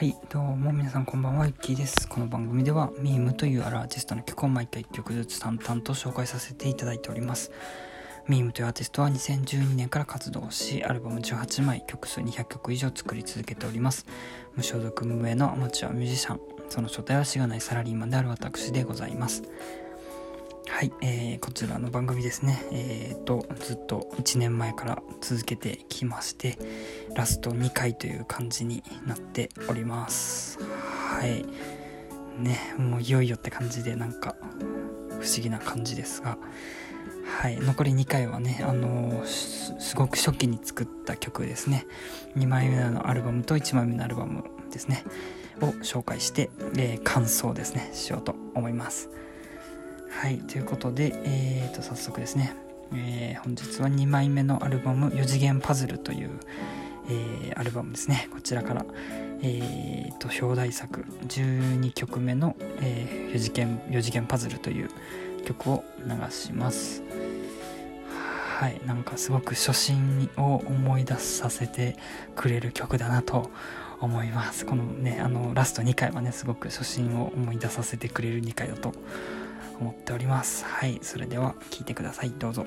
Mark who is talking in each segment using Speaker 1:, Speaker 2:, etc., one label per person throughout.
Speaker 1: はい、どうも皆さんこんばんは、ゆっきーです。この番組では、ミームというあるアーティストの曲を毎回1曲ずつ淡々と紹介させていただいております。ミームというアーティストは2012年から活動し、アルバム18枚、曲数200曲以上作り続けております。無所属無名のアマチュアミュージシャン、その正体はしがないサラリーマンである私でございます。はい、えーこちらの番組ですね、えー、とずっと1年前から続けてきましてラスト2回という感じになっております。はい。ねもういよいよって感じでなんか不思議な感じですが。はい。残り2回はねあのーすすごく初期に作った曲ですね。2枚目のアルバムと1枚目のアルバムですね。を紹介して、えー感想ですね。しようと思います。はい、ということで、えー、と早速ですね、えー本日は2枚目のアルバム「4次元パズル」という、えーアルバムですね。こちらから、えー、と表題作12曲目の、え4次元「4次元パズル」という曲を流します。はいなんかすごく初心を思い出させてくれる曲だなと思います。このねあのラスト2回はねすごく初心を思い出させてくれる2回だと思います思っております。はいそれでは聞いてください。どうぞ。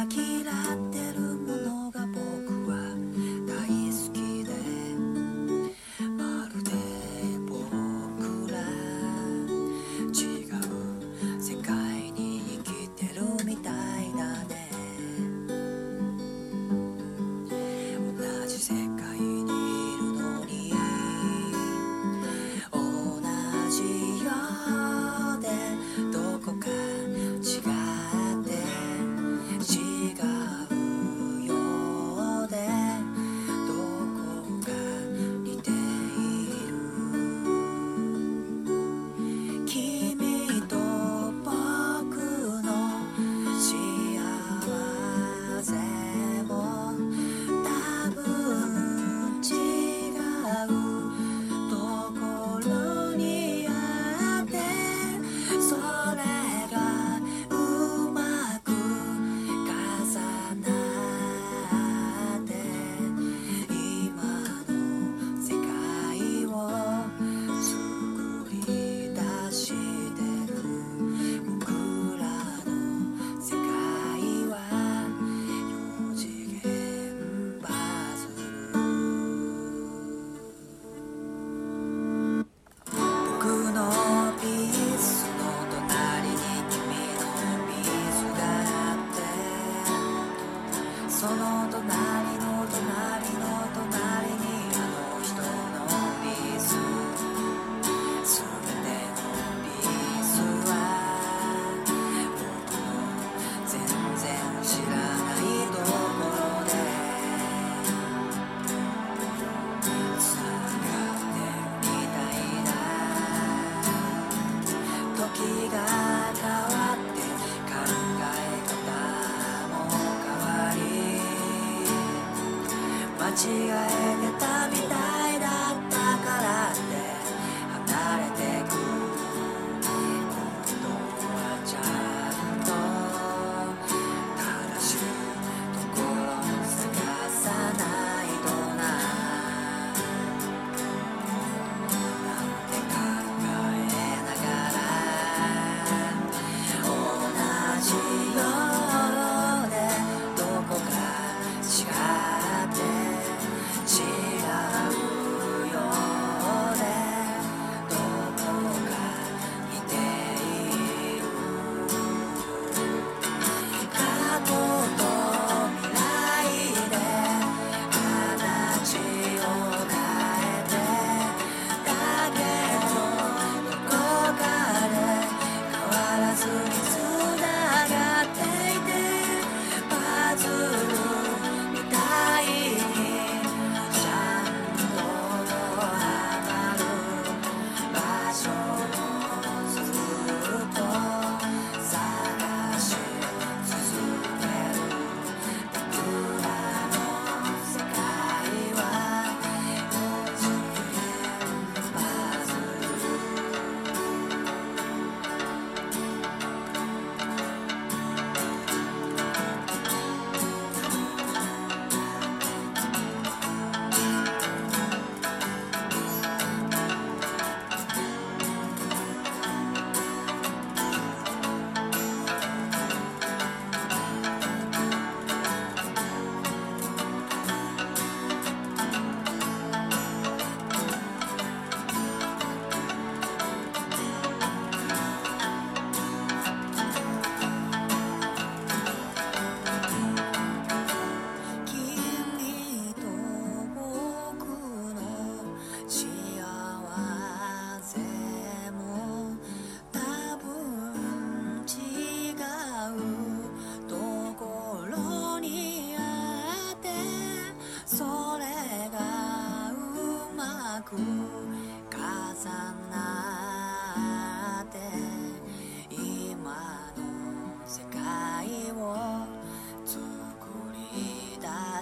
Speaker 2: が嫌って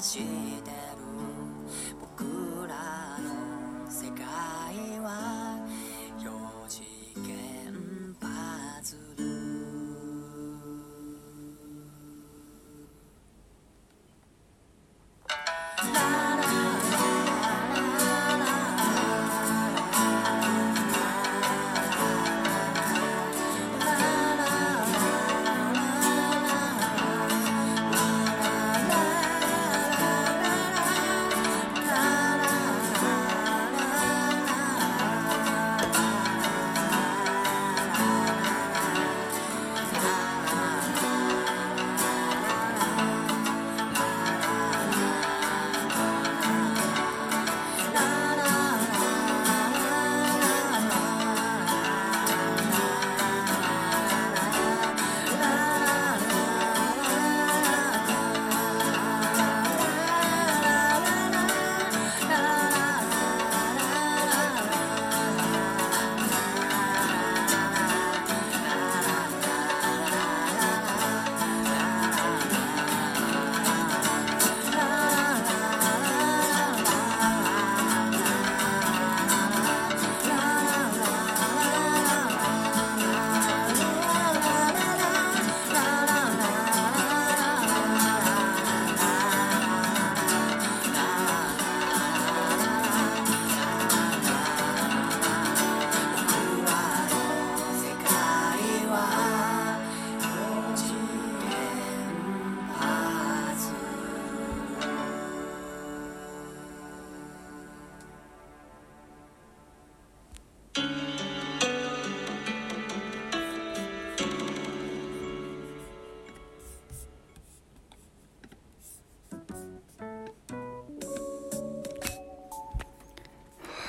Speaker 2: し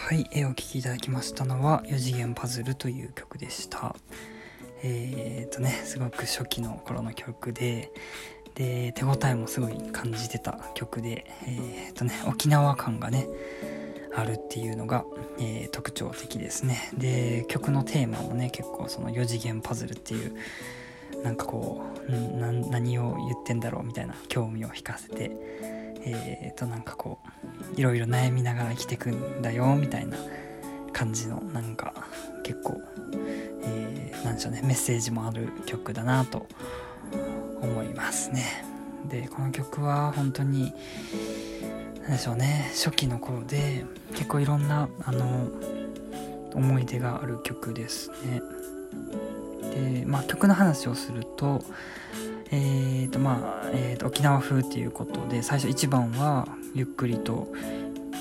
Speaker 2: は
Speaker 1: い、えーお聴きいただきましたのは4次元パズルという曲でした。えー、とねすごく初期の頃の曲でで手応えもすごい感じてた曲でえー、とね沖縄感がねあるっていうのが、えー特徴的ですね。で曲のテーマもね結構その4次元パズルっていうなんかこう何を言ってんだろうみたいな興味を引かせてえー、となんかこういろいろ悩みながら生きてくんだよみたいな感じのなんか結構、えーなんでしょうねメッセージもある曲だなと思いますね。でこの曲は本当になんでしょうね初期の頃で結構いろんなあの思い出がある曲ですね。でまあ曲の話をするとえーとまあえーと沖縄風っていうことで最初1番はゆっくりと、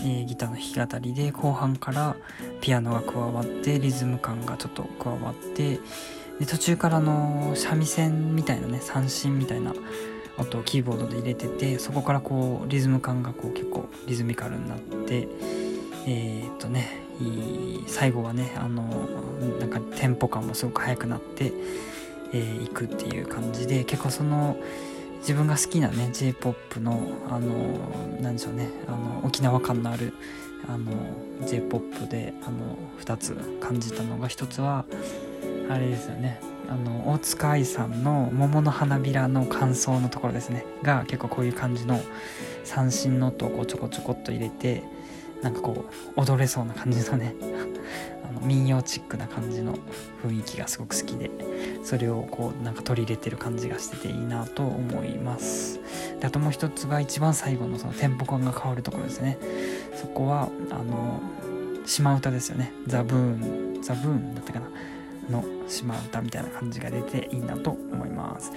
Speaker 1: えーギターの弾き語りで後半からピアノが加わってリズム感がちょっと加わってで途中からの三味線みたいなね三振みたいな音をキーボードで入れててそこからこうリズム感がこう結構リズミカルになってえーっとね最後はねあのなんかテンポ感もすごく速くなってえー行くっていう感じで結構その自分が好きなね j p o p のあのなんでしょうねあの沖縄感のあるあの j p o p であの2つ感じたのが1つはあれですよねあの大塚愛さんの「桃の花びら」の感想のところですねが結構こういう感じの三振の音をこうちょこちょこっと入れてなんかこう踊れそうな感じのねあの民謡チックな感じの雰囲気がすごく好きでそれをこうなんか取り入れてる感じがしてていいなと思います。であともう一つが一番最後のそのテンポ感が変わるところですね。そこはあの島唄ですよね。ザブーンザブーンだったかな。の島唄みたいな感じが出ていいなと思います。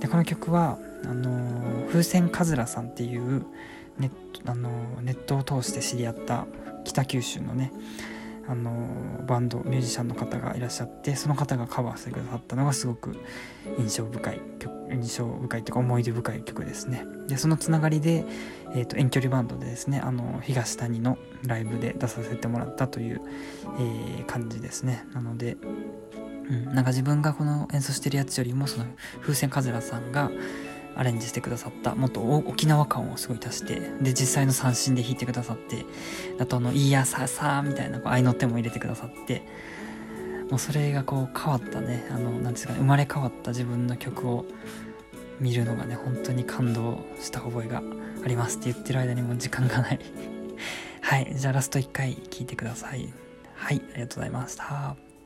Speaker 1: でこの曲はあの風船カズラさんっていうネットあのネットを通して知り合った北九州のねあのバンドミュージシャンの方がいらっしゃってその方がカバーしてくださったのがすごく印象深い曲印象深いというか思い出深い曲ですね。でそのつながりで、えー、と遠距離バンドでですねあの東谷のライブで出させてもらったという、えー感じですね。なので、うん、なんか自分がこの演奏してるやつよりもその風船カズラさんがアレンジしてくださったもっと沖縄感をすごい足してで実際の三振で弾いてくださってあとあの「いやささ」みたいなこう合いの手も入れてくださってもうそれがこう変わったね。あのなんですかね生まれ変わった自分の曲を見るのがね本当に感動した覚えがありますって言ってる間にもう時間がない。はいじゃあラスト1回聞いてください。はいありがとうございました。